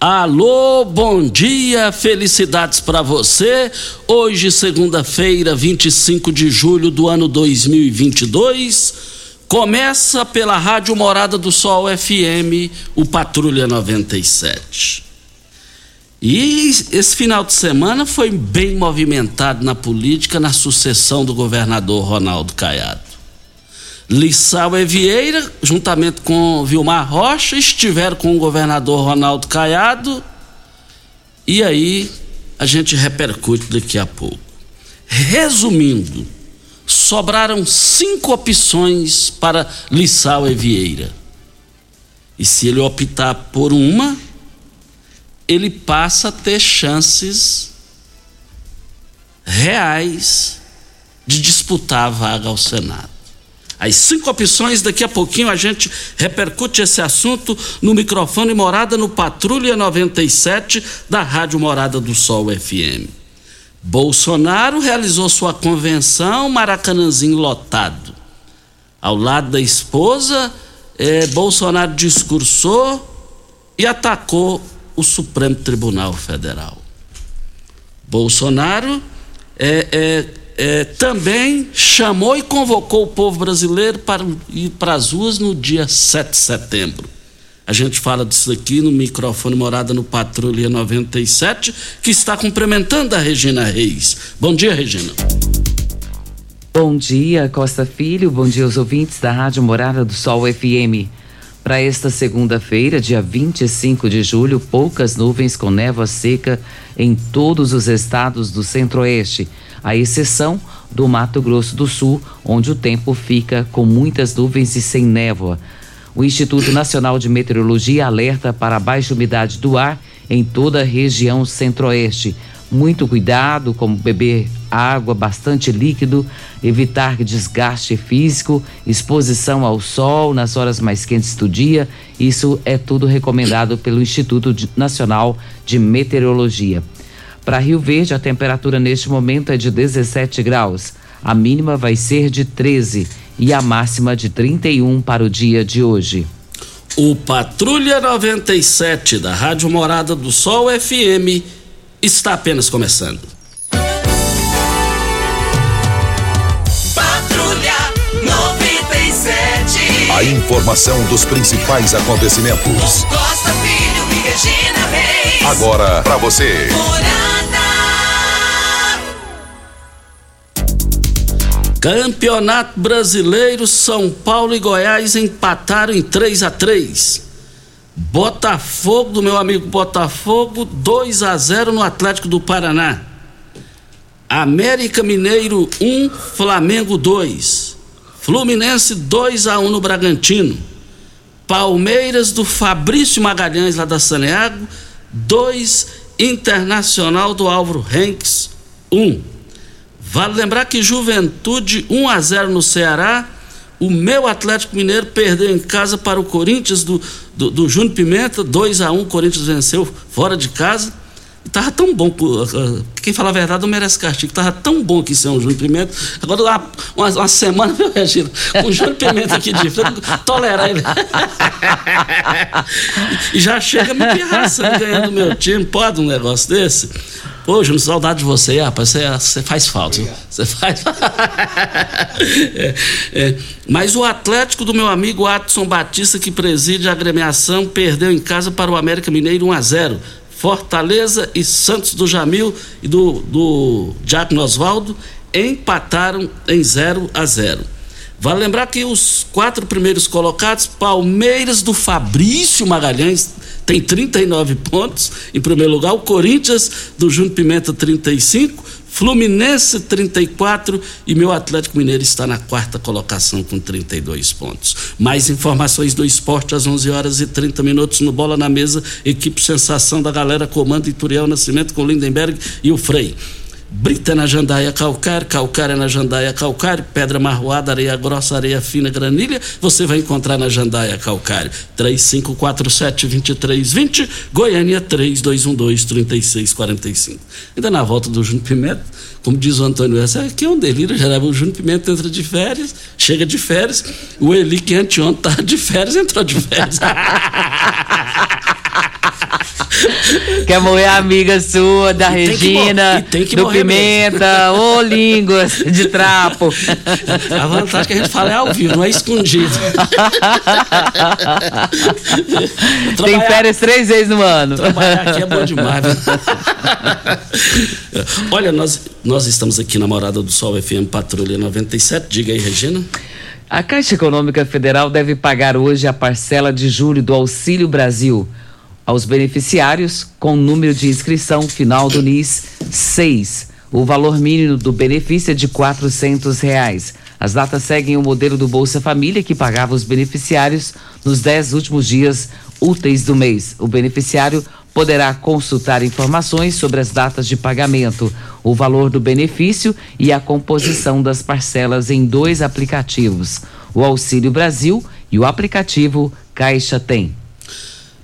Alô, bom dia, felicidades para você. Hoje, segunda-feira, 25 de julho do ano 2022, começa pela Rádio Morada do Sol FM, o Patrulha 97. E esse final de semana foi bem movimentado na política, na sucessão do governador Ronaldo Caiado. Lissau e Vieira, juntamente com Vilmar Rocha, estiveram com o governador Ronaldo Caiado. E aí a gente repercute daqui a pouco. Resumindo, sobraram cinco opções para Lissau e Vieira. E se ele optar por uma, ele passa a ter chances reais de disputar a vaga ao Senado. As cinco opções, daqui a pouquinho a gente repercute esse assunto no microfone Morada no Patrulha 97 da Rádio Morada do Sol FM. Bolsonaro realizou sua convenção Maracanãzinho lotado. Ao lado da esposa, eh, Bolsonaro discursou e atacou o Supremo Tribunal Federal. Bolsonaro é, é, também chamou e convocou o povo brasileiro para ir para as ruas no dia 7 de setembro. A gente fala disso aqui no microfone Morada no Patrulha 97, que está cumprimentando a Regina Reis. Bom dia, Regina. Bom dia, Costa Filho. Bom dia aos ouvintes da Rádio Morada do Sol FM. Para esta segunda-feira, dia 25 de julho, poucas nuvens com névoa seca em todos os estados do Centro-Oeste à exceção do Mato Grosso do Sul, onde o tempo fica com muitas nuvens e sem névoa. O Instituto Nacional de Meteorologia alerta para a baixa umidade do ar em toda a região centro-oeste. Muito cuidado, como beber água, bastante líquido, evitar desgaste físico, exposição ao sol nas horas mais quentes do dia. Isso é tudo recomendado pelo Instituto Nacional de Meteorologia. Para Rio Verde, a temperatura neste momento é de 17 graus. A mínima vai ser de 13 e a máxima de 31 para o dia de hoje. O Patrulha 97 da Rádio Morada do Sol FM está apenas começando. A informação dos principais acontecimentos. Costa Filho e Regina Reis. Agora para você. Campeonato Brasileiro, São Paulo e Goiás empataram em 3 a 3. Botafogo, do meu amigo Botafogo, 2 a 0 no Atlético do Paraná. América Mineiro 1, Flamengo 2. Fluminense 2 a 1 no Bragantino. Palmeiras do Fabrício Magalhães lá da Saneago 2 Internacional do Álvaro Henks 1. Vale lembrar que Juventude 1 a 0 no Ceará, o meu Atlético Mineiro perdeu em casa para o Corinthians do, do, do Júnior Pimenta, 2 a 1 o Corinthians venceu fora de casa. Tava tão bom, quem fala a verdade não merece castigo, tava tão bom ser um Júnior Pimenta. Agora, uma, uma, uma semana, meu Regina, com o Júnior Pimenta aqui de frente, tolerar ele. e já chega me pirraçando ganhando meu time, pode um negócio desse? Ô, Júnior, saudade de você, rapaz. Você, você faz falta. Você faz. é, é. Mas o Atlético do meu amigo Atson Batista, que preside a agremiação, perdeu em casa para o América Mineiro 1 a 0 Fortaleza e Santos do Jamil e do, do Diácono Oswaldo empataram em 0 a 0 Vale lembrar que os quatro primeiros colocados, Palmeiras do Fabrício Magalhães, tem 39 pontos. Em primeiro lugar, o Corinthians do Júnior Pimenta 35, Fluminense 34 e meu Atlético Mineiro está na quarta colocação com 32 pontos. Mais informações do esporte às 11 horas e 30 minutos no Bola na Mesa, equipe Sensação da Galera, comando Ituriel Nascimento com Lindenberg e o Frei. Brita na jandaia calcário, calcário na jandaia calcário, pedra marroada, areia grossa, areia fina, granilha, você vai encontrar na jandaia calcário. 3547-2320, Goiânia 3212-3645. Ainda na volta do Júnior Pimenta, como diz o Antônio essa aqui é um delírio geral. O Júnior Pimenta entra de férias, chega de férias, o Eli que anteontem estava de férias, entrou de férias. Quer morrer amiga sua, da e Regina, do Pimenta, ô línguas de trapo. A vantagem que a gente fala é ao vivo, não é escondido. Tem férias três vezes no ano. Trabalhar aqui é bom demais. Olha, nós, nós estamos aqui na Morada do Sol FM Patrulha 97. Diga aí, Regina. A Caixa Econômica Federal deve pagar hoje a parcela de julho do Auxílio Brasil aos beneficiários com número de inscrição final do NIS 6. O valor mínimo do benefício é de R$ reais. As datas seguem o modelo do Bolsa Família, que pagava os beneficiários nos dez últimos dias úteis do mês. O beneficiário poderá consultar informações sobre as datas de pagamento, o valor do benefício e a composição das parcelas em dois aplicativos: o Auxílio Brasil e o aplicativo Caixa Tem.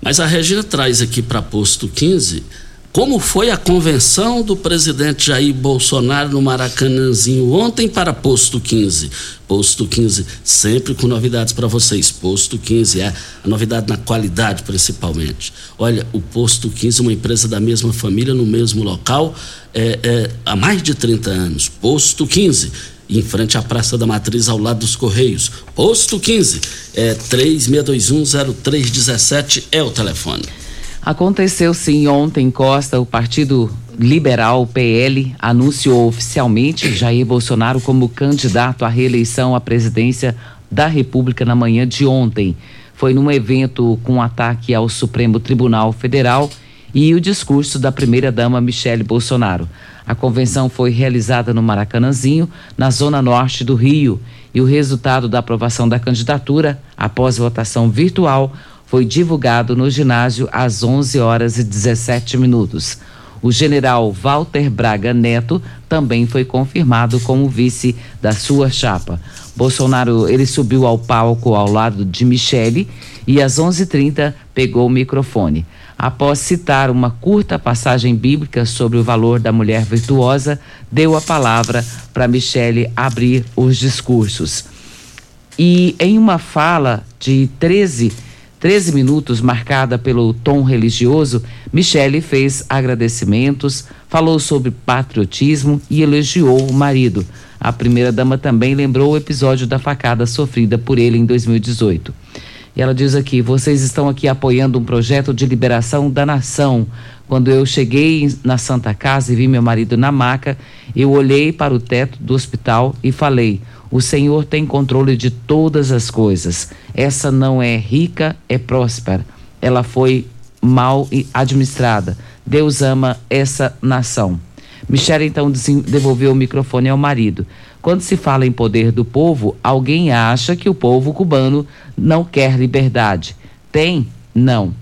Mas a Regina traz aqui para posto 15 como foi a convenção do presidente Jair Bolsonaro no Maracanãzinho ontem para posto 15. Posto 15, sempre com novidades para vocês. Posto 15 é a novidade na qualidade, principalmente. Olha, o Posto 15, uma empresa da mesma família, no mesmo local, é, é, há mais de 30 anos. Posto 15 em frente à Praça da Matriz, ao lado dos Correios. Posto 15, é 36210317 é o telefone. Aconteceu sim ontem, Costa, o Partido Liberal, PL, anunciou oficialmente Jair Bolsonaro como candidato à reeleição à presidência da República na manhã de ontem. Foi num evento com ataque ao Supremo Tribunal Federal e o discurso da primeira-dama Michele Bolsonaro. A convenção foi realizada no Maracanãzinho, na zona norte do Rio, e o resultado da aprovação da candidatura, após votação virtual, foi divulgado no ginásio às 11 horas e 17 minutos. O general Walter Braga Neto também foi confirmado como vice da sua chapa. Bolsonaro, ele subiu ao palco ao lado de Michele e às 11:30 pegou o microfone após citar uma curta passagem bíblica sobre o valor da mulher virtuosa, deu a palavra para Michele abrir os discursos. E em uma fala de 13, 13 minutos, marcada pelo tom religioso, Michele fez agradecimentos, falou sobre patriotismo e elogiou o marido. A primeira-dama também lembrou o episódio da facada sofrida por ele em 2018. E ela diz aqui: vocês estão aqui apoiando um projeto de liberação da nação. Quando eu cheguei na Santa Casa e vi meu marido na maca, eu olhei para o teto do hospital e falei: O Senhor tem controle de todas as coisas. Essa não é rica, é próspera. Ela foi mal administrada. Deus ama essa nação. Michele então devolveu o microfone ao marido. Quando se fala em poder do povo, alguém acha que o povo cubano não quer liberdade. Tem? Não.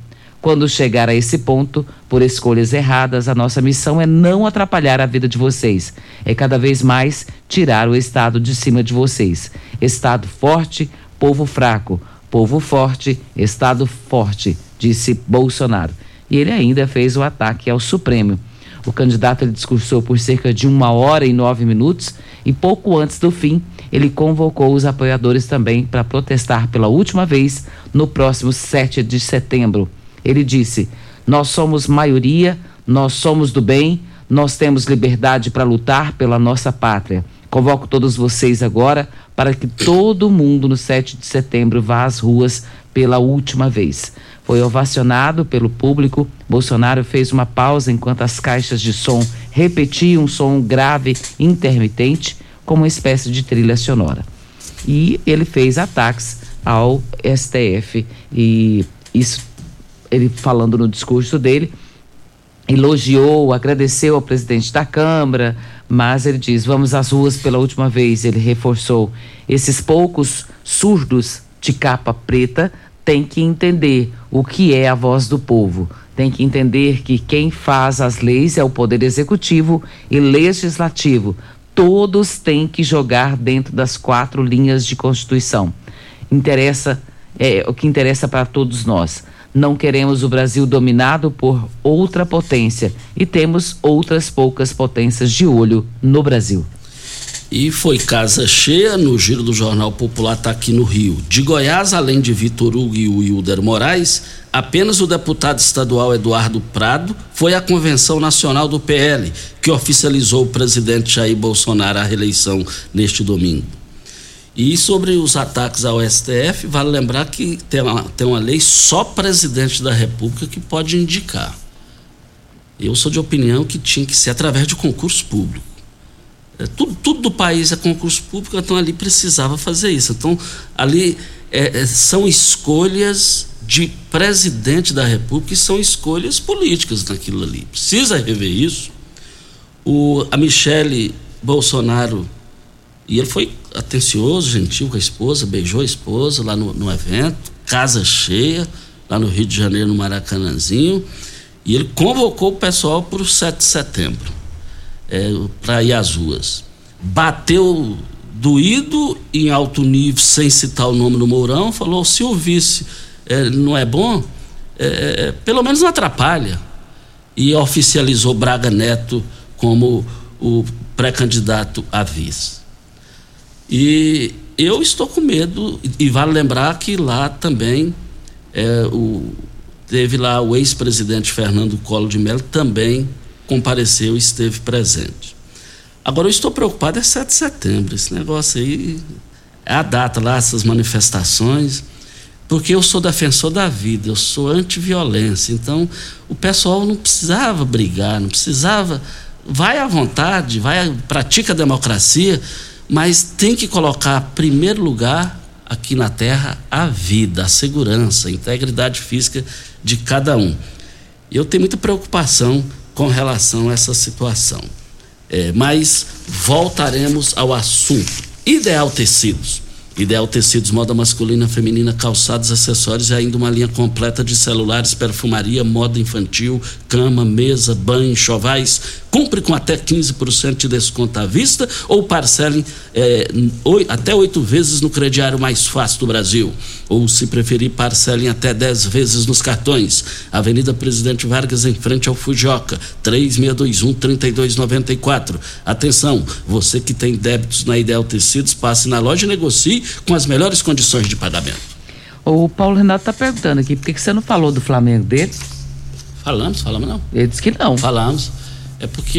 Quando chegar a esse ponto, por escolhas erradas, a nossa missão é não atrapalhar a vida de vocês. É cada vez mais tirar o Estado de cima de vocês. Estado forte, povo fraco. Povo forte, Estado forte, disse Bolsonaro. E ele ainda fez o ataque ao Supremo. O candidato ele discursou por cerca de uma hora e nove minutos e pouco antes do fim ele convocou os apoiadores também para protestar pela última vez no próximo 7 de setembro. Ele disse: Nós somos maioria, nós somos do bem, nós temos liberdade para lutar pela nossa pátria. Convoco todos vocês agora para que todo mundo no 7 de setembro vá às ruas pela última vez. Foi ovacionado pelo público. Bolsonaro fez uma pausa enquanto as caixas de som repetiam um som grave intermitente, como uma espécie de trilha sonora. E ele fez ataques ao STF e isso ele falando no discurso dele elogiou, agradeceu ao presidente da Câmara, mas ele diz: vamos às ruas pela última vez. Ele reforçou: esses poucos surdos de capa preta têm que entender o que é a voz do povo. Tem que entender que quem faz as leis é o Poder Executivo e Legislativo. Todos têm que jogar dentro das quatro linhas de Constituição. Interessa é o que interessa para todos nós. Não queremos o Brasil dominado por outra potência e temos outras poucas potências de olho no Brasil. E foi casa cheia no giro do Jornal Popular, está aqui no Rio. De Goiás, além de Vitor Hugo e Wilder Moraes, apenas o deputado estadual Eduardo Prado foi à Convenção Nacional do PL, que oficializou o presidente Jair Bolsonaro à reeleição neste domingo. E sobre os ataques ao STF, vale lembrar que tem uma, tem uma lei só presidente da República que pode indicar. Eu sou de opinião que tinha que ser através de concurso público. É, tudo, tudo do país é concurso público, então ali precisava fazer isso. Então, ali é, é são escolhas de presidente da República e são escolhas políticas naquilo ali. Precisa rever isso. O, a Michele Bolsonaro e ele foi atencioso, gentil com a esposa, beijou a esposa lá no, no evento, casa cheia, lá no Rio de Janeiro, no Maracanãzinho. E ele convocou o pessoal para o 7 de setembro, é, para ir às ruas. Bateu doído, em alto nível, sem citar o nome do Mourão, falou: se o vice é, não é bom, é, é pelo menos não atrapalha. E oficializou Braga Neto como o pré-candidato a vice. E eu estou com medo, e vale lembrar que lá também é, o, teve lá o ex-presidente Fernando Collor de Mello também compareceu e esteve presente. Agora eu estou preocupado é 7 de setembro, esse negócio aí é a data lá, essas manifestações, porque eu sou defensor da vida, eu sou anti-violência, então o pessoal não precisava brigar, não precisava, vai à vontade, vai, pratica a democracia, mas tem que colocar em primeiro lugar aqui na Terra a vida, a segurança, a integridade física de cada um. Eu tenho muita preocupação com relação a essa situação. É, mas voltaremos ao assunto. Ideal Tecidos. Ideal Tecidos, moda masculina, feminina, calçados, acessórios e ainda uma linha completa de celulares, perfumaria, moda infantil, cama, mesa, banho, chovais, Compre com até 15% de desconto à vista ou parcelem é, até oito vezes no crediário mais fácil do Brasil. Ou, se preferir, parcelem até 10 vezes nos cartões. Avenida Presidente Vargas, em frente ao Fujoca, 3621-3294. Atenção, você que tem débitos na Ideal Tecidos, passe na loja e negocie com as melhores condições de pagamento. O Paulo Renato está perguntando aqui, por que você não falou do Flamengo dele? Falamos, falamos não. Ele disse que não. Falamos. É porque.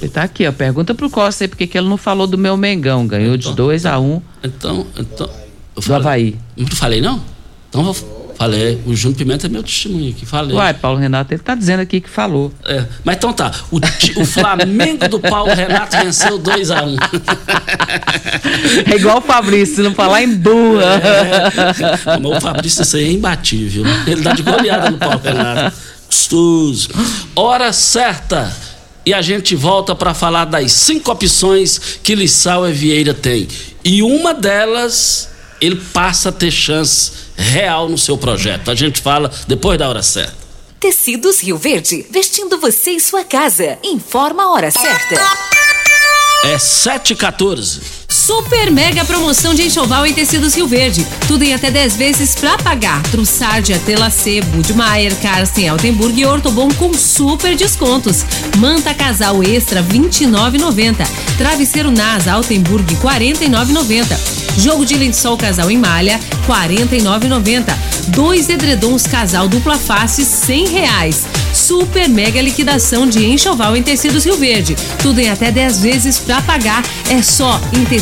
Ele tá aqui, ó. Pergunta pro Costa aí por que ele não falou do meu Mengão. Ganhou então, de 2 a 1 um Então, então. Eu do Havaí. Não falei, não? Então eu falei. O Júnior Pimenta é meu testemunho aqui. Falei. Uai, Paulo Renato, ele tá dizendo aqui que falou. É, mas então tá. O, o Flamengo do Paulo Renato venceu 2 a 1 um. É igual o Fabrício, se não falar em burra. É, mas o Fabrício, isso aí é imbatível. Ele dá de goleada no Paulo Renato. Gostoso. Hora certa e a gente volta para falar das cinco opções que Lissau e Vieira tem. E uma delas, ele passa a ter chance real no seu projeto. A gente fala depois da hora certa. Tecidos Rio Verde, vestindo você e sua casa. Informa a hora certa. É 7h14. Super mega promoção de enxoval em tecidos Rio Verde. Tudo em até 10 vezes pra pagar. Trussardia, Telacê, Budmeier, Carsten, Altenburg e Ortobon com super descontos. Manta casal extra 29,90. Travesseiro NASA Altenburg 49,90. Jogo de lençol casal em malha 49,90. Dois edredons casal dupla face 100 reais. Super mega liquidação de enxoval em tecidos Rio Verde. Tudo em até 10 vezes pra pagar. É só em tecidos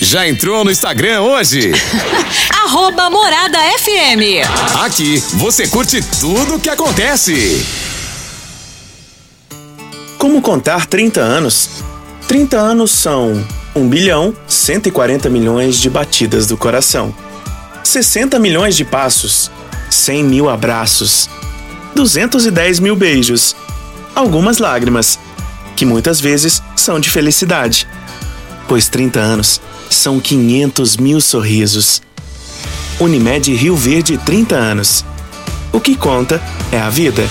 Já entrou no Instagram hoje? Arroba Morada FM. Aqui você curte tudo o que acontece. Como contar 30 anos? 30 anos são 1 bilhão 140 milhões de batidas do coração, 60 milhões de passos, 100 mil abraços, 210 mil beijos, algumas lágrimas, que muitas vezes são de felicidade, pois 30 anos são 500 mil sorrisos. Unimed Rio Verde 30 anos. O que conta é a vida.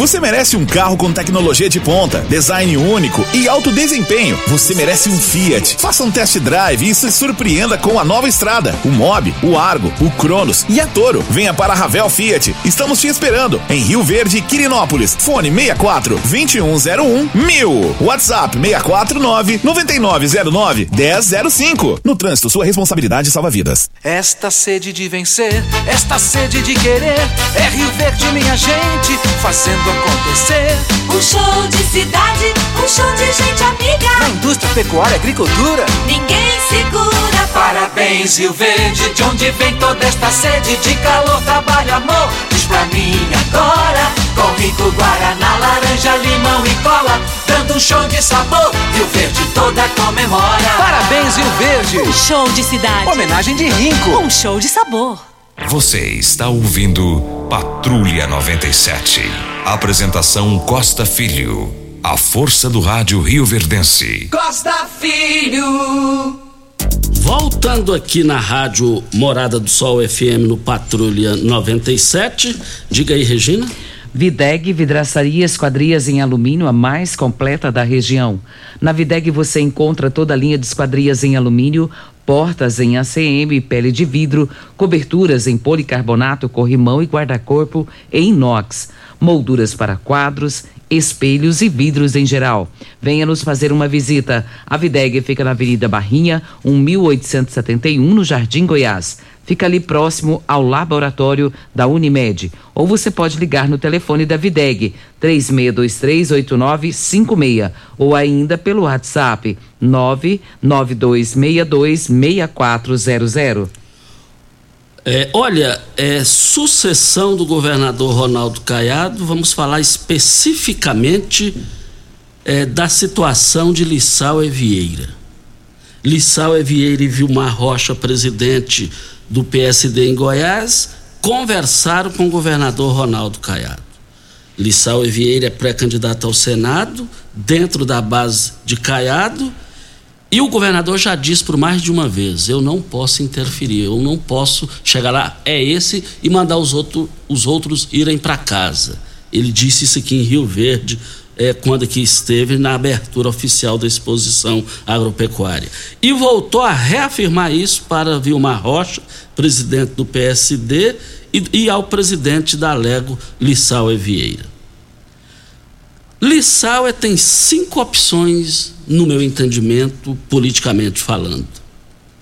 Você merece um carro com tecnologia de ponta, design único e alto desempenho. Você merece um Fiat. Faça um test drive e se surpreenda com a nova estrada, o Mob, o Argo, o Cronos e a Toro. Venha para a Ravel Fiat. Estamos te esperando em Rio Verde Quirinópolis. Fone 64 2101 1000. WhatsApp 649 9909 1005. No trânsito, sua responsabilidade salva vidas. Esta sede de vencer, esta sede de querer, é Rio Verde, minha gente, fazendo acontecer. Um show de cidade, um show de gente amiga. Na indústria, pecuária, agricultura. Ninguém segura. Parabéns, Rio Verde, de onde vem toda esta sede de calor, trabalho, amor. Diz pra mim agora, com rico Guaraná, laranja, limão e cola, dando um show de sabor. Rio Verde toda comemora. Parabéns, Rio Verde. Um show de cidade. Homenagem de Rinco. Um show de sabor. Você está ouvindo Patrulha 97. Apresentação Costa Filho. A força do rádio Rio Verdense. Costa Filho. Voltando aqui na rádio Morada do Sol FM no Patrulha 97. Diga aí, Regina. Videg Vidraçaria Esquadrias em Alumínio, a mais completa da região. Na Videg você encontra toda a linha de esquadrias em alumínio, portas em ACM, pele de vidro, coberturas em policarbonato, corrimão e guarda-corpo em inox, molduras para quadros, espelhos e vidros em geral. Venha nos fazer uma visita. A Videg fica na Avenida Barrinha, 1871, no Jardim Goiás. Fica ali próximo ao laboratório da Unimed. Ou você pode ligar no telefone da Videg, 36238956. Ou ainda pelo WhatsApp, 992626400. É, olha, é, sucessão do governador Ronaldo Caiado, vamos falar especificamente é, da situação de Lissau Evieira. Lissau Evieira e Vilmar Rocha, presidente do PSD em Goiás, conversaram com o governador Ronaldo Caiado. Lissau Evieira é pré-candidato ao Senado, dentro da base de Caiado, e o governador já disse por mais de uma vez: eu não posso interferir, eu não posso chegar lá, é esse, e mandar os, outro, os outros irem para casa. Ele disse isso aqui em Rio Verde, é, quando aqui esteve na abertura oficial da exposição agropecuária. E voltou a reafirmar isso para Vilmar Rocha, presidente do PSD, e, e ao presidente da Lego, Lissau Evieira. Lissau é, tem cinco opções, no meu entendimento, politicamente falando.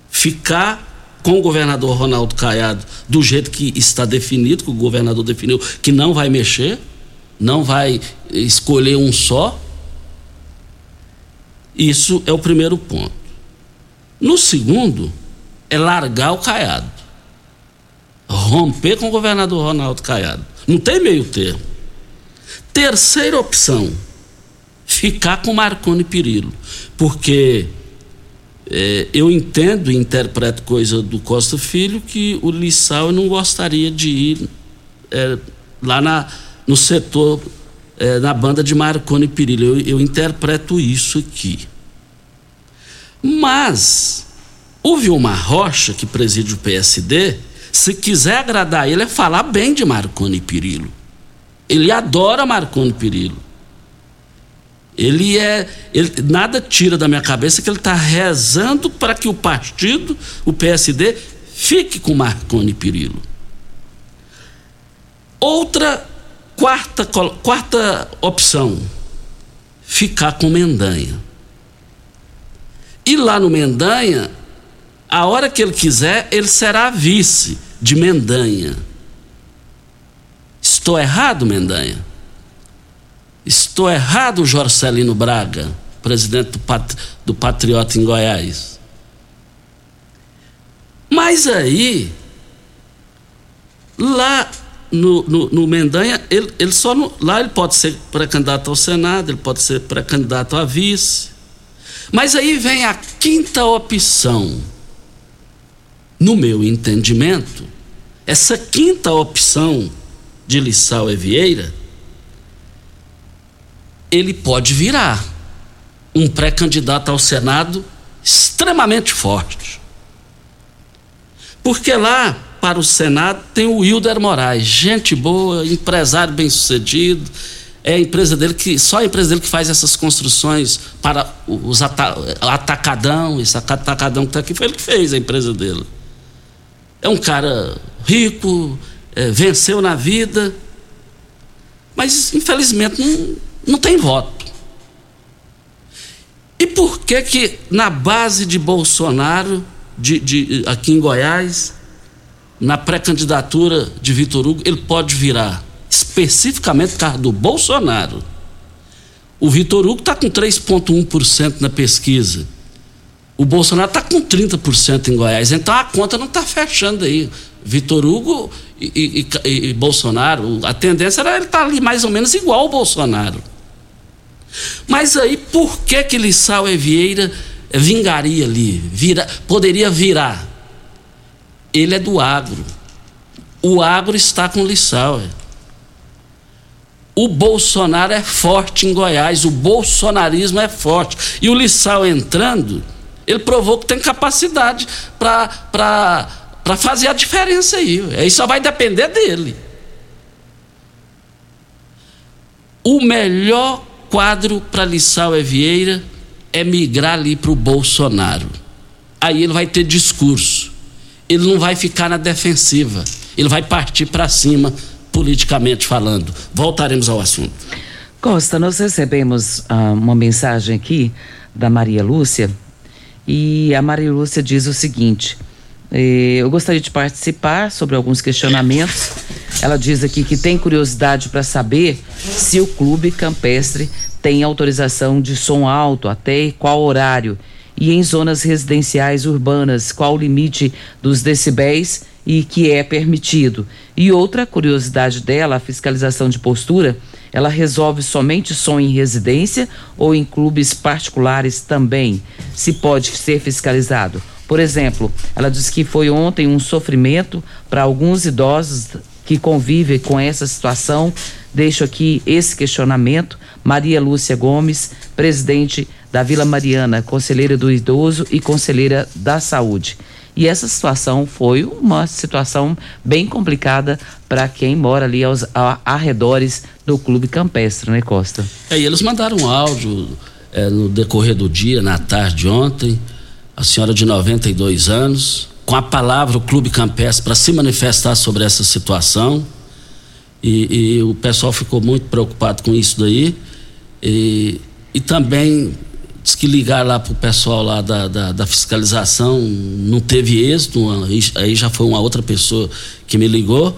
Ficar com o governador Ronaldo Caiado do jeito que está definido, que o governador definiu que não vai mexer, não vai escolher um só. Isso é o primeiro ponto. No segundo, é largar o Caiado. Romper com o governador Ronaldo Caiado. Não tem meio termo. Terceira opção, ficar com Marconi Perillo, porque É, eu entendo e interpreto coisa do Costa Filho que o Lissau não gostaria de ir é, lá na, no setor, é, na banda de Marconi Perillo. Eu, eu interpreto isso aqui. Mas o Vilmar Rocha, que preside o PSD, se quiser agradar ele, é falar bem de Marconi Perillo. Ele adora Marconi Perillo. Ele é. Ele, nada tira da minha cabeça que ele está rezando para que o partido, o PSD, fique com Marconi Perillo. Outra, quarta, quarta opção: ficar com Mendanha. E lá no Mendanha, a hora que ele quiser, ele será vice de Mendanha. Estou errado, Mendanha? Estou errado, Jorcelino Braga, presidente do, Pat, do Patriota em Goiás. Mas aí, lá no, no, no Mendanha, ele, ele só lá ele pode ser pré-candidato ao Senado, ele pode ser pré-candidato a vice. Mas aí vem a quinta opção. No meu entendimento, essa quinta opção de Lissau e Vieira, ele pode virar um pré-candidato ao Senado extremamente forte. Porque lá, para o Senado, tem o Wilder Moraes, gente boa, empresário bem-sucedido, é a empresa dele que só a empresa dele que faz essas construções para os ata, atacadão, esse atacadão que está aqui foi ele que fez a empresa dele. É um cara rico, é, venceu na vida, mas infelizmente não, não tem voto. E por que que na base de Bolsonaro, de, de aqui em Goiás, na pré-candidatura de Vitor Hugo, ele pode virar? especificamente por causa do Bolsonaro. O Vitor Hugo está com 3,1% na pesquisa. O Bolsonaro está com 30% em Goiás. Então a conta não está fechando aí. Vitor Hugo e, e, e, Bolsonaro, a tendência era ele estar tá ali mais ou menos igual ao Bolsonaro. Mas aí, por que que Lissau e Vieira vingaria ali? Vira, poderia virar? Ele é do agro. O agro está com Lissau. É. O Bolsonaro é forte em Goiás, o bolsonarismo é forte. E o Lissau entrando, ele provou que tem capacidade para fazer a diferença aí. Aí só vai depender dele. O melhor quadro para Lissau e Vieira é migrar ali para o Bolsonaro. Aí ele vai ter discurso. Ele não vai ficar na defensiva. Ele vai partir para cima politicamente falando. Voltaremos ao assunto. Costa, nós recebemos ah, uma mensagem aqui da Maria Lúcia e a Maria Lúcia diz o seguinte: eh, eu gostaria de participar sobre alguns questionamentos. Ela diz aqui que tem curiosidade para saber se o clube campestre tem autorização de som alto, até qual horário, e em zonas residenciais urbanas, qual o limite dos decibéis e que é permitido. E outra curiosidade dela, a fiscalização de postura, ela resolve somente som em residência ou em clubes particulares também, se pode ser fiscalizado. Por exemplo, ela diz que foi ontem um sofrimento para alguns idosos que convivem com essa situação. Deixo aqui esse questionamento. Maria Lúcia Gomes, presidente da Vila Mariana, conselheira do idoso e conselheira da saúde. E essa situação foi uma situação bem complicada para quem mora ali aos arredores do clube campestre, né, Costa? É, e eles mandaram um áudio é, no decorrer do dia, na tarde de ontem, a senhora de 92 anos, com a palavra o clube campestre para se manifestar sobre essa situação. E, e, o pessoal ficou muito preocupado com isso daí. E, e também Diz que ligar lá pro pessoal lá da, da, da, fiscalização não teve êxito, aí já foi uma outra pessoa que me ligou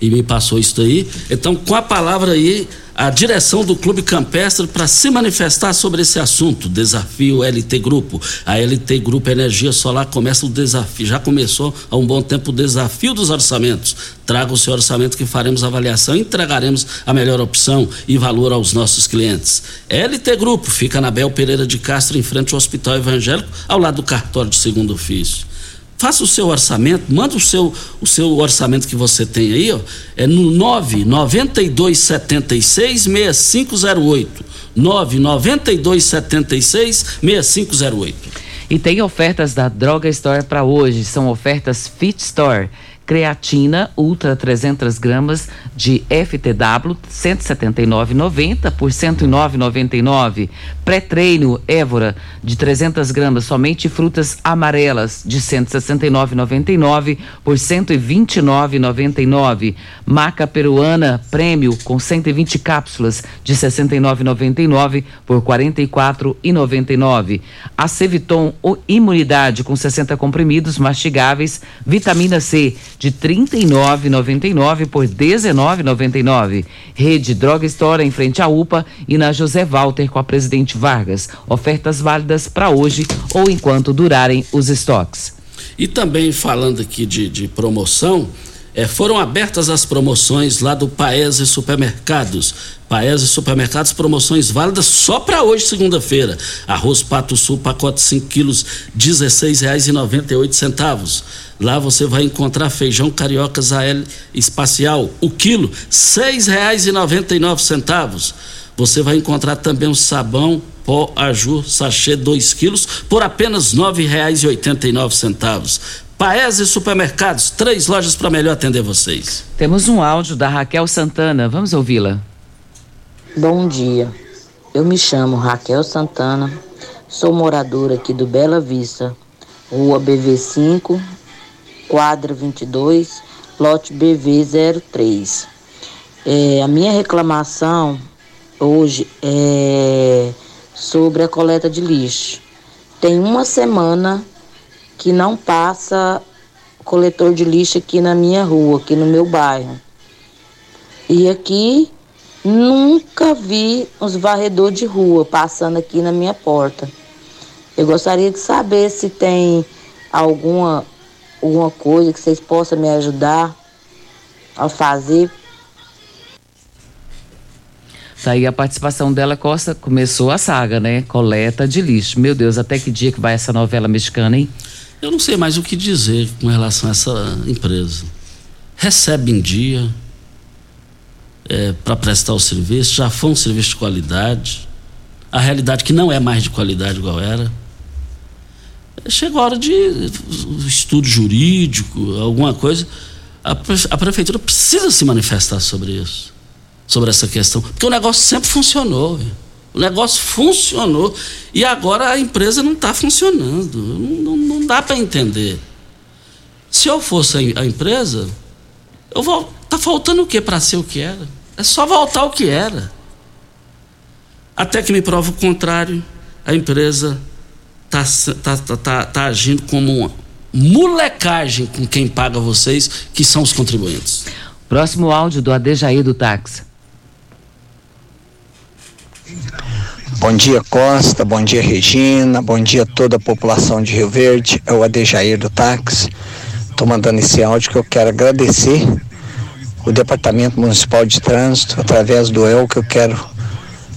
e me passou isso daí. Então, com a palavra aí, a a direção do Clube Campestre para se manifestar sobre esse assunto, desafio LT Grupo. A LT Grupo Energia Solar começa o desafio, já começou há um bom tempo o desafio dos orçamentos. Traga o seu orçamento que faremos avaliação e entregaremos a melhor opção e valor aos nossos clientes. LT Grupo fica na Bel Pereira de Castro, em frente ao Hospital Evangélico, ao lado do cartório de segundo ofício faça o seu orçamento, manda o seu, o seu orçamento que você tem aí, ó, é no 99276 6508. 99276 6508. E tem ofertas da Droga Store para hoje, são ofertas Fit Store creatina ultra 300 gramas de FTW 179,90 por 109,99. Pré-treino Évora de 300 gramas somente frutas amarelas de 169,99 por 129,99. Maca peruana prêmio com 120 cápsulas de 69,99 por 44,99. Aceviton imunidade com 60 comprimidos mastigáveis, vitamina C de 39,99 por 19 2999. Rede Droga Store em frente à UPA e na José Walter com a Presidente Vargas. Ofertas válidas para hoje ou enquanto durarem os estoques. E também falando aqui de, de promoção, é, foram abertas as promoções lá do Paese Supermercados. Paese Supermercados, promoções válidas só para hoje, segunda-feira. Arroz Pato Sul, pacote 5 quilos, R$ 16,98. Lá você vai encontrar feijão carioca Zael espacial, o quilo, R$ 6,99. Você vai encontrar também o sabão pó Aju sachê 2 quilos por apenas R$ 9,89. Paese Supermercados, três lojas para melhor atender vocês. Temos um áudio da Raquel Santana, vamos ouvi-la. Bom dia, eu me chamo Raquel Santana, sou moradora aqui do Bela Vista, rua BV5, quadra 22, lote BV03. É, a minha reclamação hoje é sobre a coleta de lixo. Tem uma semana que não passa coletor de lixo aqui na minha rua, aqui no meu bairro. E aqui nunca vi os varredores de rua passando aqui na minha porta. Eu gostaria de saber se tem alguma, alguma coisa que vocês possam me ajudar a fazer. Tá a participação dela, Costa, começou a saga, né? Coleta de lixo. Meu Deus, até que dia que vai essa novela mexicana, hein? Eu não sei mais o que dizer com relação a essa empresa. Recebe em dia é, para prestar o serviço, já foi um serviço de qualidade. A realidade que não é mais de qualidade igual era. Chega a hora de estudo jurídico, alguma coisa. A, a prefeitura precisa se manifestar sobre isso, sobre essa questão, porque o negócio sempre funcionou. Viu? O negócio funcionou e agora a empresa não está funcionando. Não, não, não dá para entender. Se eu fosse a, empresa, eu vou. Tá faltando o que para ser o que era? É só voltar ao que era. Até que me prova o contrário, a empresa tá, tá, tá, tá agindo como uma molecagem com quem paga vocês, que são os contribuintes. Próximo áudio do Adejaí do Táxi. Bom dia Costa, bom dia Regina, bom dia toda a população de Rio Verde, é o Adejair do táxi. Estou mandando esse áudio que eu quero agradecer o Departamento Municipal de Trânsito, através do EL, que eu quero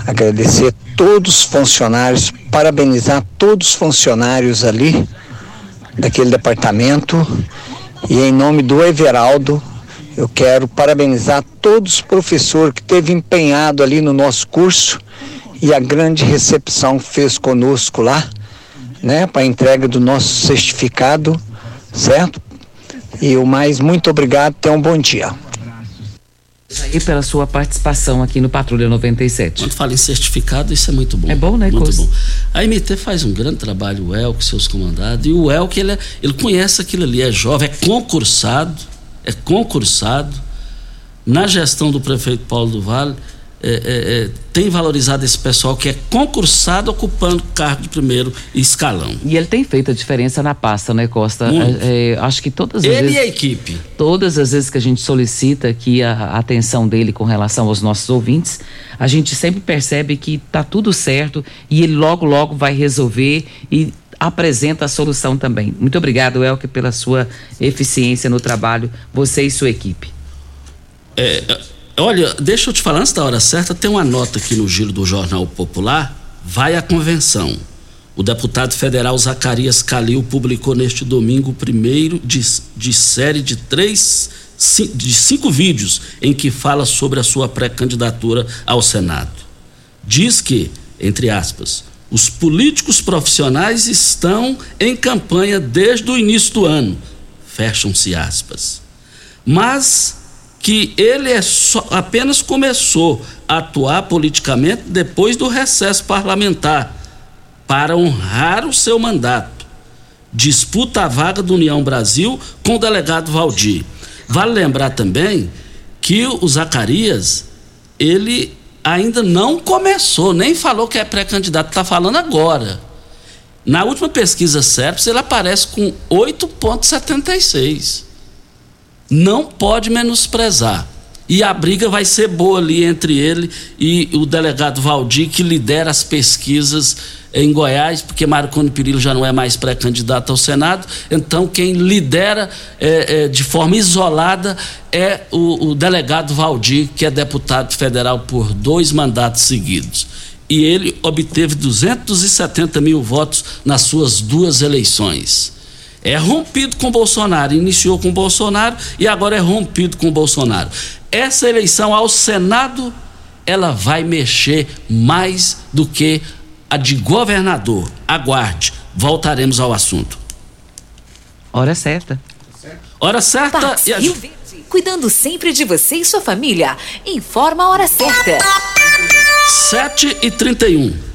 agradecer todos os funcionários, parabenizar todos os funcionários ali daquele departamento. E em nome do Everaldo, eu quero parabenizar todos os professores que teve empenhado ali no nosso curso e a grande recepção que fez conosco lá, né, para a entrega do nosso certificado, certo? E o mais, muito obrigado, tenha um bom dia. E pela sua participação aqui no Patrulha 97. Quando fala em certificado, isso é muito bom. É bom, né, Muito bom. A MT faz um grande trabalho, o Elk, seus comandados, e o Elk, ele, é, ele conhece aquilo ali, é jovem, é concursado, é concursado. Na gestão do prefeito Paulo do Vale, é, é, é, tem valorizado esse pessoal que é concursado ocupando cargo de primeiro escalão. E ele tem feito a diferença na pasta, né, Costa? É, é, acho que todas as ele vezes. e a equipe. Todas as vezes que a gente solicita aqui a, a atenção dele com relação aos nossos ouvintes, a gente sempre percebe que tá tudo certo e ele logo, logo vai resolver e apresenta a solução também. Muito obrigado, Elke, pela sua eficiência no trabalho, você e sua equipe. É, olha, deixa eu te falar, antes da hora certa, tem uma nota aqui no giro do Jornal Popular, vai à convenção. O deputado federal Zacarias Calil publicou neste domingo o primeiro de, de série de três, de cinco vídeos em que fala sobre a sua pré-candidatura ao Senado. Diz que, entre aspas, os políticos profissionais estão em campanha desde o início do ano. Fecham-se aspas. Mas que ele é só, apenas começou a atuar politicamente depois do recesso parlamentar, para honrar o seu mandato. Disputa a vaga do União Brasil com o delegado Valdir. Vale lembrar também que o Zacarias, ele ainda não começou, nem falou que é pré-candidato, está falando agora. Na última pesquisa SERPS, ele aparece com 8,76. Não pode menosprezar. E a briga vai ser boa ali entre ele e o delegado Valdir, que lidera as pesquisas em Goiás, porque Marconi Perillo já não é mais pré-candidato ao Senado. Então, quem lidera é, é, de forma isolada é o, o delegado Valdir, que é deputado federal por dois mandatos seguidos. E ele obteve 270 mil votos nas suas duas eleições é rompido com Bolsonaro, iniciou com Bolsonaro e agora é rompido com Bolsonaro. Essa eleição ao Senado, ela vai mexer mais do que a de governador. Aguarde, voltaremos ao assunto. Hora certa. Hora certa Pax, e a... Rio Verde, cuidando sempre de você e sua família. Informa a hora certa. 7 e 31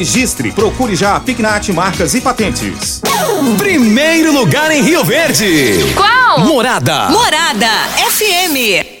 registre, procure já a Pignat Marcas e Patentes. Primeiro lugar em Rio Verde. Qual? Morada. Morada FM.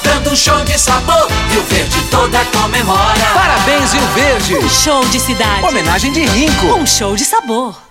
dando um show de sabor. Rio Verde toda comemora. Parabéns, Rio Verde. Um show de cidade. Homenagem de Rinco. Um show de sabor.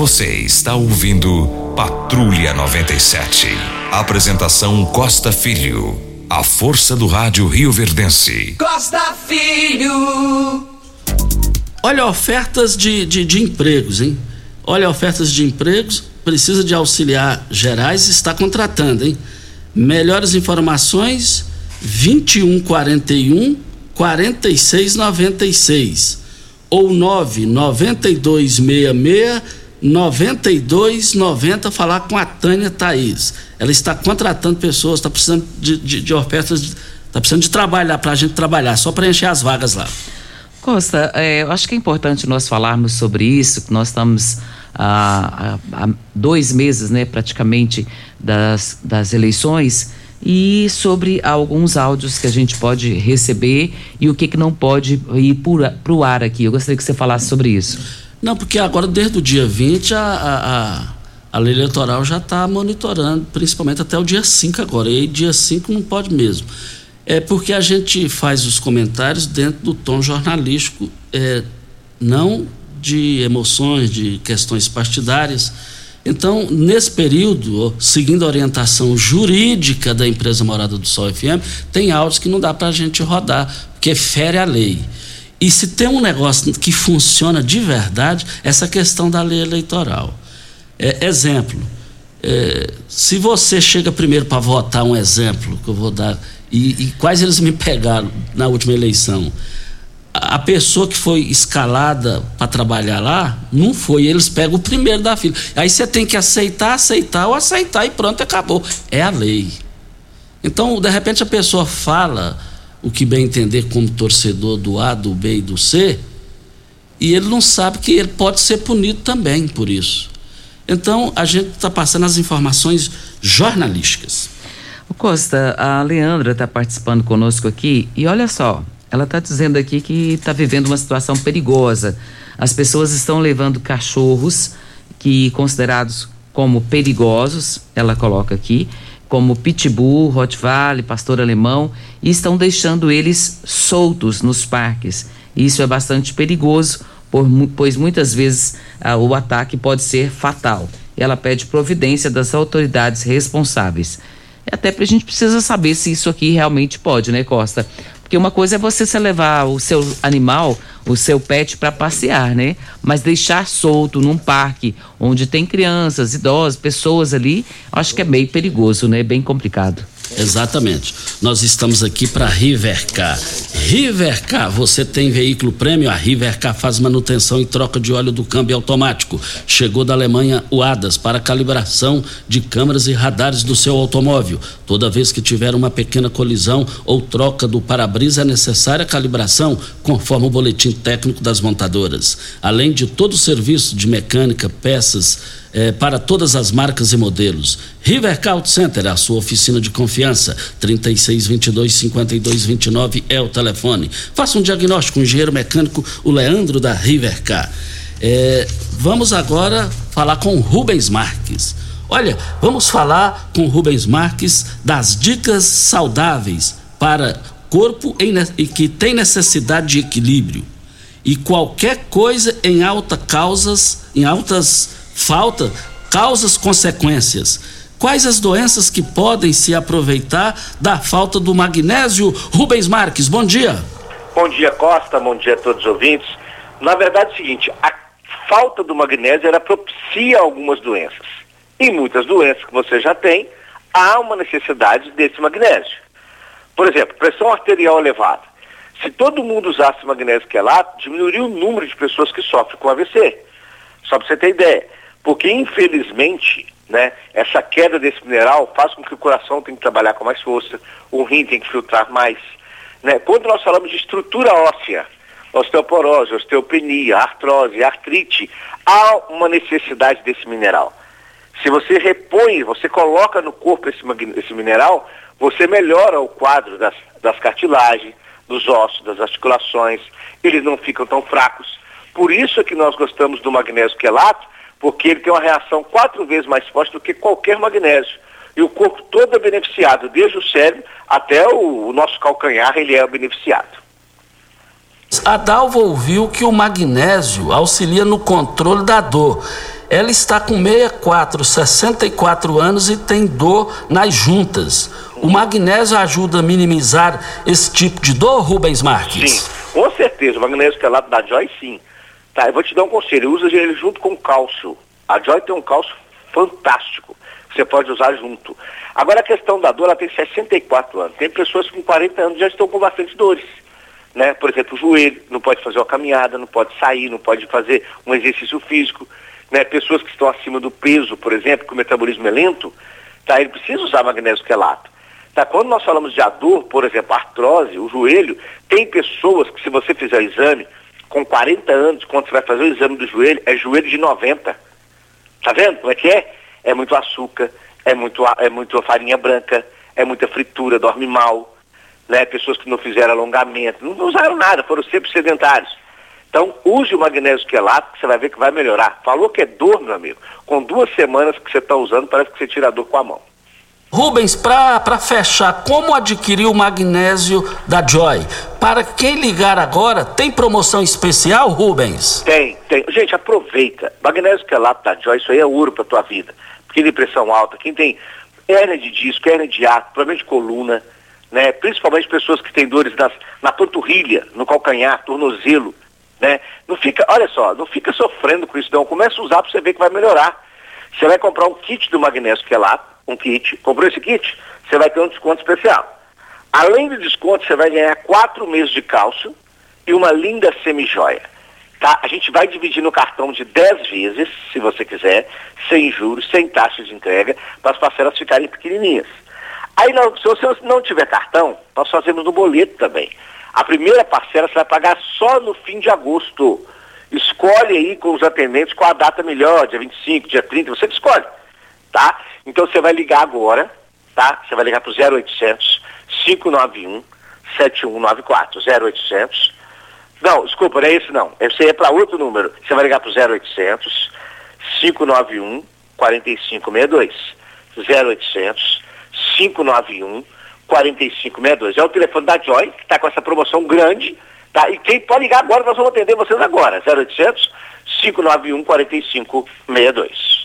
Você está ouvindo Patrulha 97. Apresentação Costa Filho. A força do rádio Rio Verdense. Costa Filho. Olha ofertas de, de, de empregos, hein? Olha ofertas de empregos. Precisa de auxiliar gerais, está contratando, hein? Melhores informações: 2141 4696 ou 99266 9290 falar com a Tânia Thaís. Ela está contratando pessoas, está precisando de, de, de ofertas, está precisando de trabalhar para a gente trabalhar, só para encher as vagas lá. Costa, é, eu acho que é importante nós falarmos sobre isso, que nós estamos há, há, há dois meses, né, praticamente, das, das eleições, e sobre alguns áudios que a gente pode receber e o que, que não pode ir para o ar aqui. Eu gostaria que você falasse sobre isso. Não, porque agora, desde o dia 20, a, a, a lei eleitoral já está monitorando, principalmente até o dia 5 agora. E dia 5 não pode mesmo. É porque a gente faz os comentários dentro do tom jornalístico, é, não de emoções, de questões partidárias. Então, nesse período, seguindo a orientação jurídica da empresa Morada do Sol FM, tem áudios que não dá para a gente rodar, porque fere a lei. E se tem um negócio que funciona de verdade, essa questão da lei eleitoral. É, exemplo, é, se você chega primeiro para votar, um exemplo que eu vou dar, e, e quais eles me pegaram na última eleição. A, pessoa que foi escalada para trabalhar lá, não foi, eles pegam o primeiro da fila. Aí você tem que aceitar, aceitar ou aceitar e pronto, acabou. É a lei. Então, de repente, a pessoa fala o que bem entender como torcedor do A, do B e do C, e ele não sabe que ele pode ser punido também por isso. Então, a gente está passando as informações jornalísticas. O Costa, a Leandra está participando conosco aqui e olha só, ela está dizendo aqui que está vivendo uma situação perigosa. As pessoas estão levando cachorros que considerados como perigosos, ela coloca aqui, como Pitbull, Rottweiler, Pastor Alemão, e estão deixando eles soltos nos parques. Isso é bastante perigoso, por, pois muitas vezes ah, o ataque pode ser fatal. Ela pede providência das autoridades responsáveis. Até para a gente precisa saber se isso aqui realmente pode, né, Costa? Porque uma coisa é você se levar o seu animal, o seu pet para passear, né? Mas deixar solto num parque onde tem crianças, idosos, pessoas ali, acho que é meio perigoso, né? Bem complicado. Exatamente. Nós estamos aqui para Rivercar. Rivercar, você tem veículo prêmio? A Rivercar faz manutenção e troca de óleo do câmbio automático. Chegou da Alemanha o ADAS para calibração de câmeras e radares do seu automóvel. Toda vez que tiver uma pequena colisão ou troca do para-brisa é necessária a calibração, conforme o boletim técnico das montadoras. Além de todo o serviço de mecânica, peças, é, para todas as marcas e modelos. Rivercar Auto Center, a sua oficina de confiança. 3622 5229 é o telefone. Faça um diagnóstico com o engenheiro mecânico, o Leandro da Rivercar. É, vamos agora falar com o Rubens Marques. Olha, vamos falar com o Rubens Marques das dicas saudáveis para corpo em, que tem necessidade de equilíbrio. E qualquer coisa em alta causas, em altas falta causas consequências. Quais as doenças que podem se aproveitar da falta do magnésio? Rubens Marques, bom dia. Bom dia, Costa, bom dia a todos os ouvintes. Na verdade é o seguinte, a falta do magnésio ela propicia algumas doenças. Em muitas doenças que você já tem, há uma necessidade desse magnésio. Por exemplo, pressão arterial elevada. Se todo mundo usasse magnésio quelato, diminuiria o número de pessoas que sofrem com AVC. Só para você ter ideia. Porque, infelizmente, né, essa queda desse mineral faz com que o coração tenha que trabalhar com mais força, o rim tem que filtrar mais. Né? Quando nós falamos de estrutura óssea, osteoporose, osteopenia, artrose, artrite, há uma necessidade desse mineral. Se você repõe, você coloca no corpo esse, esse mineral, você melhora o quadro das, das cartilagens, dos ossos, das articulações, eles não ficam tão fracos. Por isso é que nós gostamos do magnésio quelato, porque ele tem uma reação quatro vezes mais forte do que qualquer magnésio. E o corpo todo é beneficiado, desde o cérebro até o, o nosso calcanhar, ele é beneficiado. A Dalva ouviu que o magnésio auxilia no controle da dor. Ela está com 64, 64 anos e tem dor nas juntas. O magnésio ajuda a minimizar esse tipo de dor, Rubens Marques? Sim, com certeza. O magnésio quelado da Joy, sim. Tá, eu vou te dar um conselho. Usa ele junto com cálcio. A Joy tem um cálcio fantástico. Você pode usar junto. Agora a questão da dor, ela tem 64 anos. Tem pessoas com 40 anos já estão com bastante dores né? Por exemplo, o joelho, não pode fazer uma caminhada, não pode sair, não pode fazer um exercício físico, né? Pessoas que estão acima do peso, por exemplo, que o metabolismo é lento, tá? Ele precisa usar magnésio quelato. Tá? Quando nós falamos de dor, por exemplo, artrose, o joelho, tem pessoas que se você fizer o exame, com 40 anos, quando você vai fazer o exame do joelho, é joelho de 90. Tá vendo como é que é? É muito açúcar, é muito, é muito farinha branca, é muita fritura, dorme mal, né? Pessoas que não fizeram alongamento, não usaram nada, foram sempre sedentários. Então, use o magnésio quelato, que você vai ver que vai melhorar. Falou que é dor, meu amigo. Com duas semanas que você está usando, parece que você tira a dor com a mão. Rubens, para fechar, como adquirir o magnésio da Joy? Para quem ligar agora, tem promoção especial, Rubens? Tem, tem. Gente, aproveita. Magnésio quelato da Joy, isso aí é ouro para tua vida. Quem tem pressão alta, quem tem hernia de disco, hernia de ar, problema de coluna, né? principalmente pessoas que têm dores nas, na panturrilha, no calcanhar, tornozelo, né? Não fica, olha só, não fica sofrendo com isso não, começa a usar para você ver que vai melhorar. Você vai comprar um kit do magnésio que lá, um kit, comprou esse kit, você vai ter um desconto especial. Além do desconto, você vai ganhar quatro meses de cálcio e uma linda semijoia. Tá? A gente vai dividir no cartão de 10 vezes, se você quiser, sem juros, sem taxa de entrega, para as parcelas ficarem pequenininhas. Aí, não, se você não tiver cartão, nós fazemos no boleto também. A primeira parcela você vai pagar só no fim de agosto. Escolhe aí com os atendentes qual a data melhor, dia 25, dia 30, você escolhe, tá? Então você vai ligar agora, tá? Você vai ligar para o 0800 591 7194, 0800 não, desculpa, não é esse não. Esse é para outro número. Você vai ligar para o 0800 591 4562. 0800 591 4562. É o telefone da Joy, que está com essa promoção grande, tá? E quem pode ligar agora, nós vamos atender vocês agora. 0800 591 4562.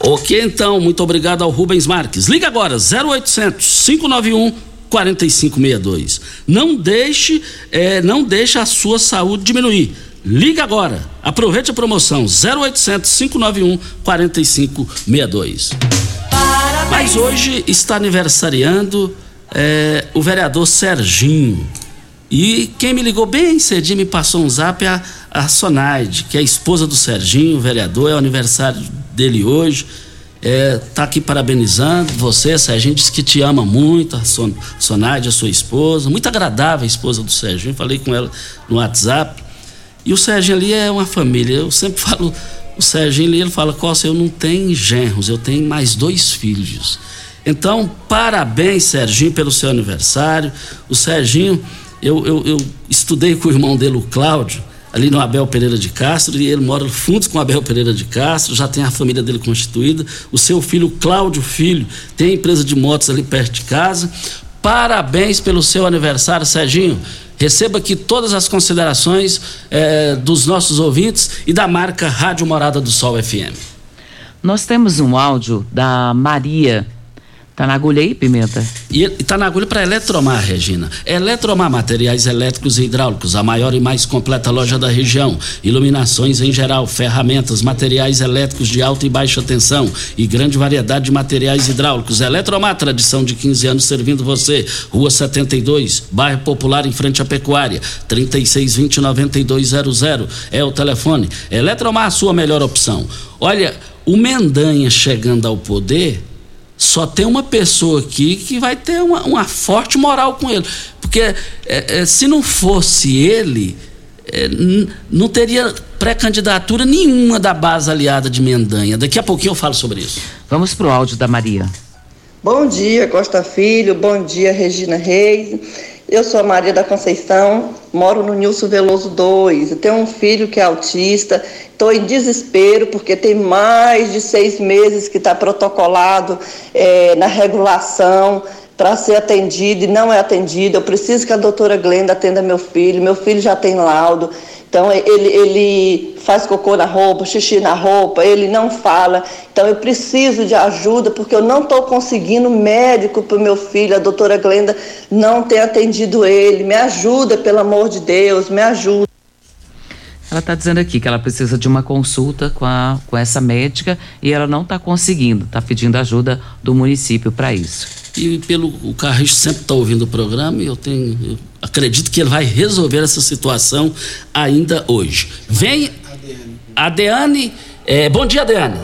Ok, então, muito obrigado ao Rubens Marques. Liga agora, 0800 591 4562. Não deixe, é, não deixe a sua saúde diminuir. Liga agora. Aproveite a promoção 0800 591 4562. Mas hoje está aniversariando é, o vereador Serginho. E quem me ligou bem cedinho me passou um zap é a, a Sonaide, que é a esposa do Serginho, o vereador, é o aniversário dele hoje. É, tá aqui parabenizando você, Serginho, disse que te ama muito, a Son, a sua esposa, muito agradável a esposa do Serginho, falei com ela no WhatsApp. E o Serginho ali é uma família, eu sempre falo, o Serginho ali, ele fala, Costa, eu não tenho genros, eu tenho mais dois filhos. Então, parabéns, Serginho, pelo seu aniversário. O Serginho, eu, eu, eu estudei com o irmão dele, o Cláudio, ali no Abel Pereira de Castro, e ele mora juntos com Abel Pereira de Castro, já tem a família dele constituída. O seu filho, Cláudio Filho, tem empresa de motos ali perto de casa. Parabéns pelo seu aniversário, Serginho. Receba aqui todas as considerações eh, dos nossos ouvintes e da marca Rádio Morada do Sol FM. Nós temos um áudio da Maria Tá na agulha aí, Pimenta? E, e tá na agulha para Eletromar, Regina. Eletromar Materiais Elétricos e Hidráulicos, a maior e mais completa loja da região. Iluminações em geral, ferramentas, materiais elétricos de alta e baixa tensão e grande variedade de materiais hidráulicos. Eletromar, tradição de 15 anos servindo você. Rua 72, bairro Popular em frente à Pecuária. 3620 9200 é o telefone. Eletromar, a sua melhor opção. Olha, o Mendanha chegando ao poder só tem uma pessoa aqui que vai ter uma, uma forte moral com ele. Porque é, é, se não fosse ele, é, não teria pré-candidatura nenhuma da base aliada de Mendanha. Daqui a pouquinho eu falo sobre isso. Vamos para o áudio da Maria. Bom dia, Costa Filho. Bom dia, Regina Reis. Eu sou a Maria da Conceição, moro no Nilson Veloso 2. Eu tenho um filho que é autista. Estou em desespero porque tem mais de seis meses que está protocolado é, na regulação para ser atendido e não é atendido. Eu preciso que a doutora Glenda atenda meu filho. Meu filho já tem laudo. Então ele, ele faz cocô na roupa, xixi na roupa, ele não fala. Então eu preciso de ajuda porque eu não estou conseguindo médico para o meu filho. A doutora Glenda não tem atendido ele. Me ajuda, pelo amor de Deus, me ajuda. Ela está dizendo aqui que ela precisa de uma consulta com, a, com essa médica e ela não está conseguindo, está pedindo ajuda do município para isso. E pelo o Carriço sempre está ouvindo o programa e eu tenho. Eu acredito que ele vai resolver essa situação ainda hoje. Vem. A Deane. É, bom dia, Deane.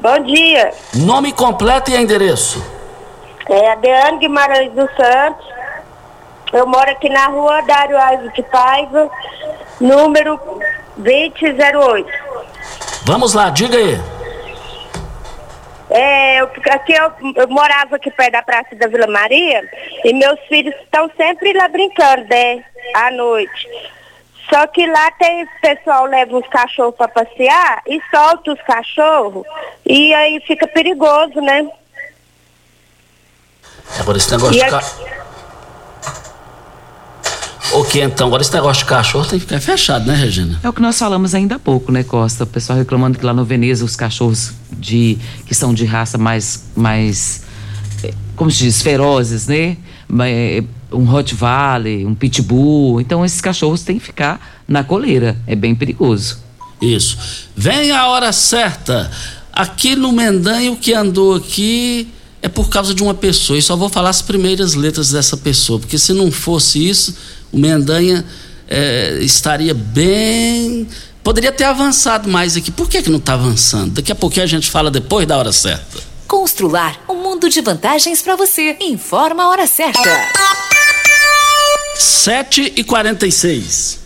Bom dia. Nome completo e endereço. É a Deane Guimarães dos Santos. Eu moro aqui na rua Dário Alves de Paiva, número 2008. Vamos lá, diga aí. É, eu, aqui eu, eu, morava aqui perto da Praça da Vila Maria e meus filhos estão sempre lá brincando, né? À noite. Só que lá tem pessoal leva os cachorros para passear e solta os cachorros e aí fica perigoso, né? Agora esse negócio e de ca... Ok, então, agora esse negócio de cachorro tem que ficar fechado, né, Regina? É o que nós falamos ainda há pouco, né, Costa? O pessoal reclamando que lá no Veneza os cachorros de que são de raça mais, mais eh, como se diz, ferozes, né? Eh, um Rottweiler, um Pitbull. Então esses cachorros têm que ficar na coleira. É bem perigoso. Isso. Vem a hora certa. Aqui no Mendanha, o que andou aqui é por causa de uma pessoa. E só vou falar as primeiras letras dessa pessoa, porque se não fosse isso, o Mendanha é, estaria bem. Poderia ter avançado mais aqui. Por que, que não está avançando? Daqui a pouquinho a gente fala depois da hora certa. Constrular um mundo de vantagens para você. Informa a hora certa. 7 e 46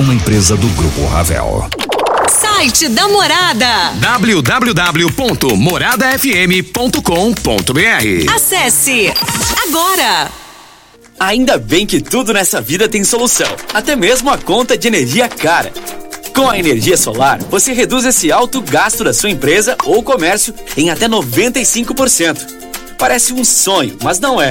uma empresa do Grupo Ravel. Site da Morada www.moradafm.com.br Acesse agora! Ainda bem que tudo nessa vida tem solução, até mesmo a conta de energia cara. Com a energia solar, você reduz esse alto gasto da sua empresa ou comércio em até 95%. Parece um sonho, mas não é.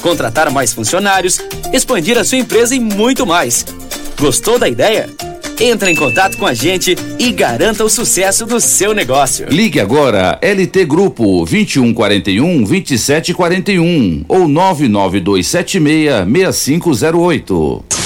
contratar mais funcionários, expandir a sua empresa e muito mais. Gostou da ideia? Entra em contato com a gente e garanta o sucesso do seu negócio. Ligue agora LT Grupo 2141 2741 ou 99276 6508.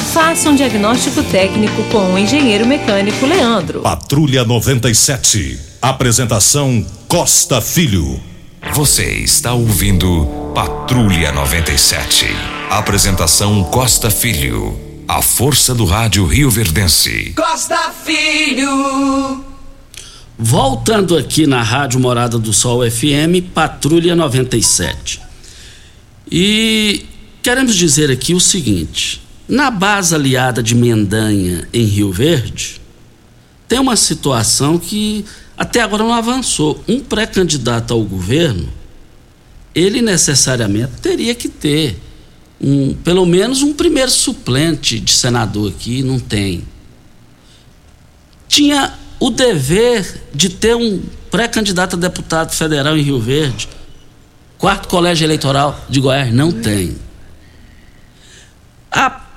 Faça um diagnóstico técnico com o engenheiro mecânico Leandro. Patrulha 97. Apresentação Costa Filho. Você está ouvindo Patrulha 97. Apresentação Costa Filho. A força do rádio Rio Verdense. Costa Filho. Voltando aqui na Rádio Morada do Sol FM, Patrulha 97. E queremos dizer aqui o seguinte: na base aliada de Mendanha, em Rio Verde, tem uma situação que até agora não avançou. Um pré-candidato ao governo, ele necessariamente teria que ter um, pelo menos um primeiro suplente de senador aqui, não tem. Tinha o dever de ter um pré-candidato a deputado federal em Rio Verde. Quarto colégio eleitoral de Goiás não tem.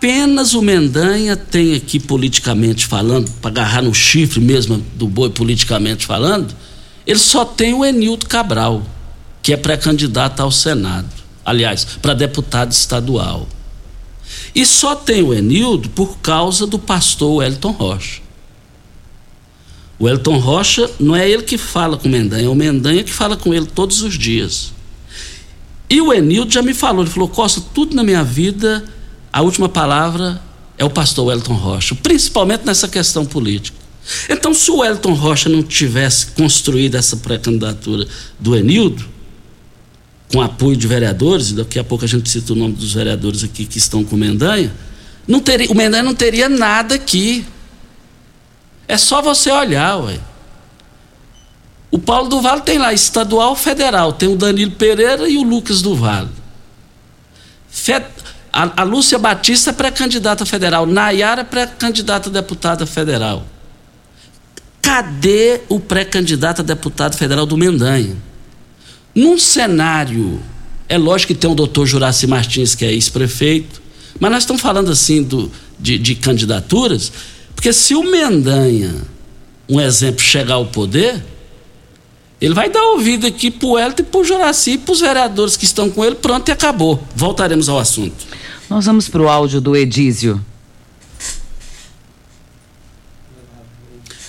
Apenas o Mendanha tem aqui politicamente falando, para agarrar no chifre mesmo do boi politicamente falando, ele só tem o Enildo Cabral, que é pré-candidato ao Senado. Aliás, para deputado estadual. E só tem o Enildo por causa do pastor Wellington Rocha. O Elton Rocha não é ele que fala com o Mendanha, é o Mendanha que fala com ele todos os dias. E o Enildo já me falou, ele falou, Costa, tudo na minha vida, a última palavra é o pastor Wellington Rocha, principalmente nessa questão política. Então, se o Wellington Rocha não tivesse construído essa pré-candidatura do Enildo, com apoio de vereadores, e daqui a pouco a gente cita o nome dos vereadores aqui que estão com o Mendanha, não teria, o Mendanha não teria nada aqui. É só você olhar, ué. O Paulo do Vale tem lá estadual, federal, tem o Danilo Pereira e o Lucas do Vale. A, a, Lúcia Batista é pré-candidata federal, Nayara é pré-candidata deputada federal. Cadê o pré-candidato a deputado federal do Mendanha? Num cenário, é lógico que tem o doutor Juraci Martins, que é ex-prefeito, mas nós estamos falando assim do, de, de candidaturas porque se o Mendanha, um exemplo, chegar ao poder, ele vai dar ouvido aqui pro Elton e pro Juraci e pros vereadores que estão com ele, pronto e acabou. Voltaremos ao assunto. Nós vamos pro áudio do Edísio.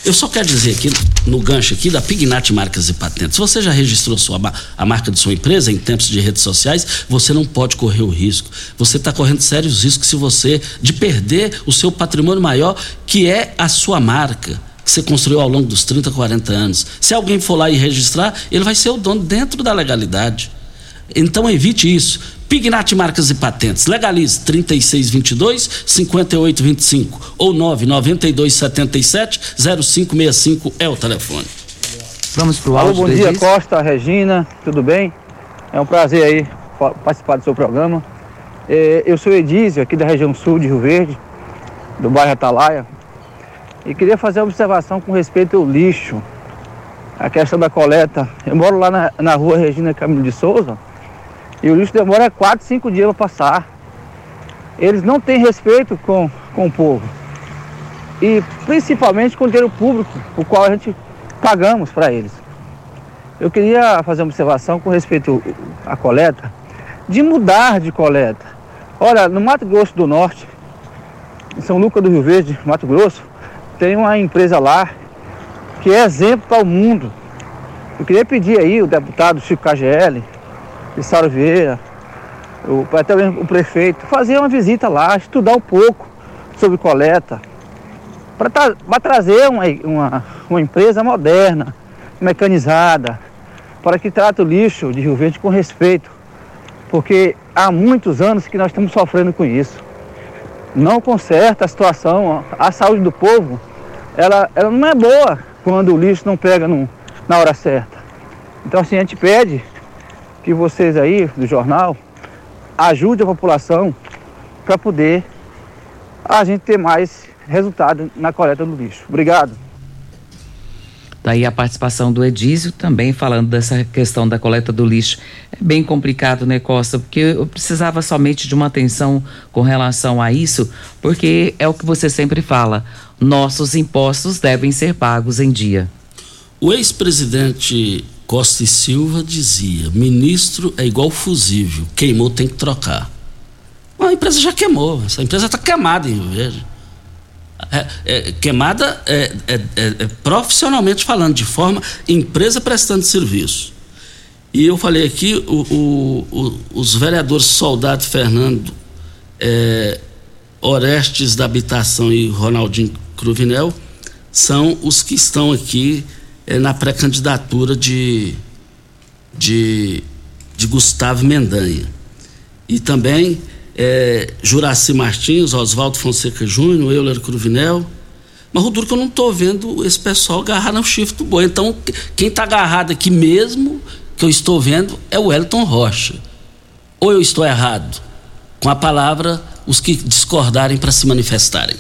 Eu só quero dizer aqui, no gancho aqui da Pignat Marcas e Patentes, você já registrou sua, a marca de sua empresa em tempos de redes sociais, você não pode correr o risco. Você está correndo sérios riscos se você de perder o seu patrimônio maior, que é a sua marca que você construiu ao longo dos 30, 40 anos. Se alguém for lá e registrar, ele vai ser o dono dentro da legalidade. Então evite isso. Pignat Marcas e Patentes. Legalize 3622 5825 ou 99277 0565 é o telefone. Vamos pro Alô, áudio bom dia. Costa, Regina, tudo bem? É um prazer aí participar do seu programa. É, eu sou Edísio, aqui da região sul de Rio Verde, do bairro Atalaia, e queria fazer uma observação com respeito ao lixo, a questão da coleta. Eu moro lá na, na rua Regina Camilo de Souza, e o lixo demora 4, 5 dias para passar. Eles não têm respeito com, com o povo. E principalmente com o dinheiro público, o qual a gente pagamos para eles. Eu queria fazer uma observação com respeito à coleta, de mudar de coleta. Olha, no Mato Grosso do Norte, em São Lucas do Rio Verde, Mato Grosso, tem uma empresa lá que é exemplo para o mundo. Eu queria pedir aí o deputado Chico KGL, Sara Vieira, o, até mesmo o prefeito, fazer uma visita lá, estudar um pouco sobre coleta, para tra trazer uma, uma, uma empresa moderna, mecanizada, para que trate o lixo de Rio Verde com respeito, porque há muitos anos que nós estamos sofrendo com isso. Não conserta a situação, a saúde do povo, ela, ela não é boa quando o lixo não pega no, na hora certa. Então assim, a gente pede que vocês aí do jornal ajudem a população para poder a gente ter mais resultado na coleta do lixo. Obrigado. Daí a participação do Edísio também falando dessa questão da coleta do lixo. É bem complicado, né, Costa? Porque eu precisava somente de uma atenção com relação a isso, porque é o que você sempre fala: nossos impostos devem ser pagos em dia. O ex-presidente Costa e Silva dizia: ministro é igual fusível, queimou, tem que trocar. a empresa já queimou, essa empresa está queimada em Verde é, é, queimada é, é, é, é, profissionalmente falando, de forma empresa prestando serviço. E eu falei aqui, o, o, o, os vereadores Soldado Fernando, Orestes da Habitação e Ronaldinho Cruvinel são os que estão aqui na pré-candidatura de, de, de Gustavo Mendanha. E também é, Juraci Martins, Oswaldo Fonseca Júnior, Euler Cruvinel. Mas o duro que eu não estou vendo esse pessoal agarrar no chifre do boi. Então, quem está agarrado aqui mesmo, que eu estou vendo, é o Elton Rocha. Ou eu estou errado? Com a palavra, os que discordarem para se manifestarem.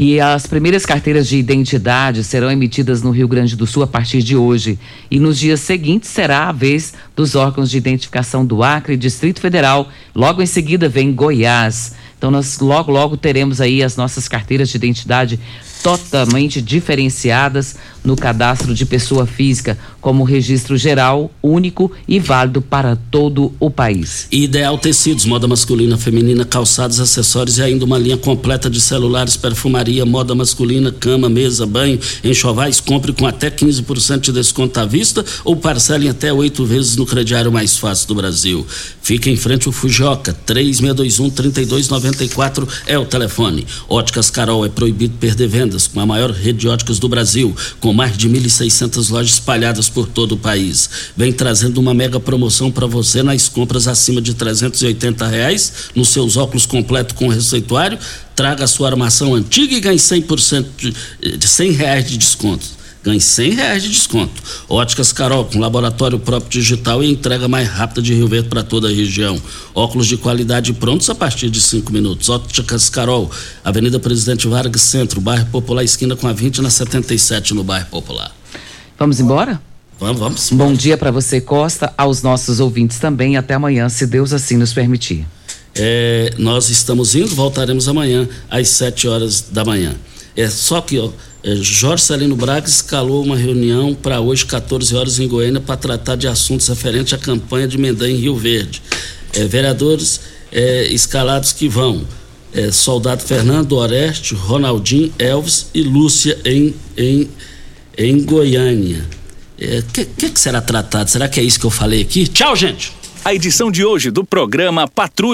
E as primeiras carteiras de identidade serão emitidas no Rio Grande do Sul a partir de hoje. E nos dias seguintes será a vez dos órgãos de identificação do Acre e Distrito Federal. Logo em seguida vem Goiás. Então nós logo logo teremos aí as nossas carteiras de identidade totalmente diferenciadas no cadastro de pessoa física, como registro geral, único e válido para todo o país. Ideal Tecidos, moda masculina, feminina, calçados, acessórios e ainda uma linha completa de celulares, perfumaria, moda masculina, cama, mesa, banho, enxovais. Compre com até 15% de desconto à vista ou parcelem até oito vezes no crediário mais fácil do Brasil. Fica em frente ao Fujoca, 3621-3294 é o telefone. Óticas Carol é proibido perder vendas com a maior rede de óticas do Brasil, com mais de 1.600 lojas espalhadas por todo o país. Vem trazendo uma mega promoção para você nas compras acima de 380 reais, nos seus óculos completo com receituário. Traga a sua armação antiga e ganhe 100% de, de 100 reais de desconto ganhe 100 reais de desconto. Óticas Carol, com laboratório próprio digital e entrega mais rápida de Rio Verde para toda a região. Óculos de qualidade prontos a partir de 5 minutos. Óticas Carol, Avenida Presidente Vargas Centro, bairro Popular, esquina com a 20 na 77 no bairro Popular. Vamos embora? Vamos, vamos. Bom dia para você, Costa, aos nossos ouvintes também. Até amanhã, se Deus assim nos permitir. É, nós estamos indo, voltaremos amanhã às 7 horas da manhã. É só que ó, é, Jorge Salino Braga escalou uma reunião para hoje, 14 horas, em Goiânia, para tratar de assuntos referentes à campanha de Mendanha em Rio Verde. É, vereadores é, escalados que vão. É, Soldado Fernando Oreste, Ronaldinho, Elvis e Lúcia em, em, em Goiânia. O é, que, que será tratado? Será que é isso que eu falei aqui? Tchau, gente! A edição de hoje do programa Patrulha.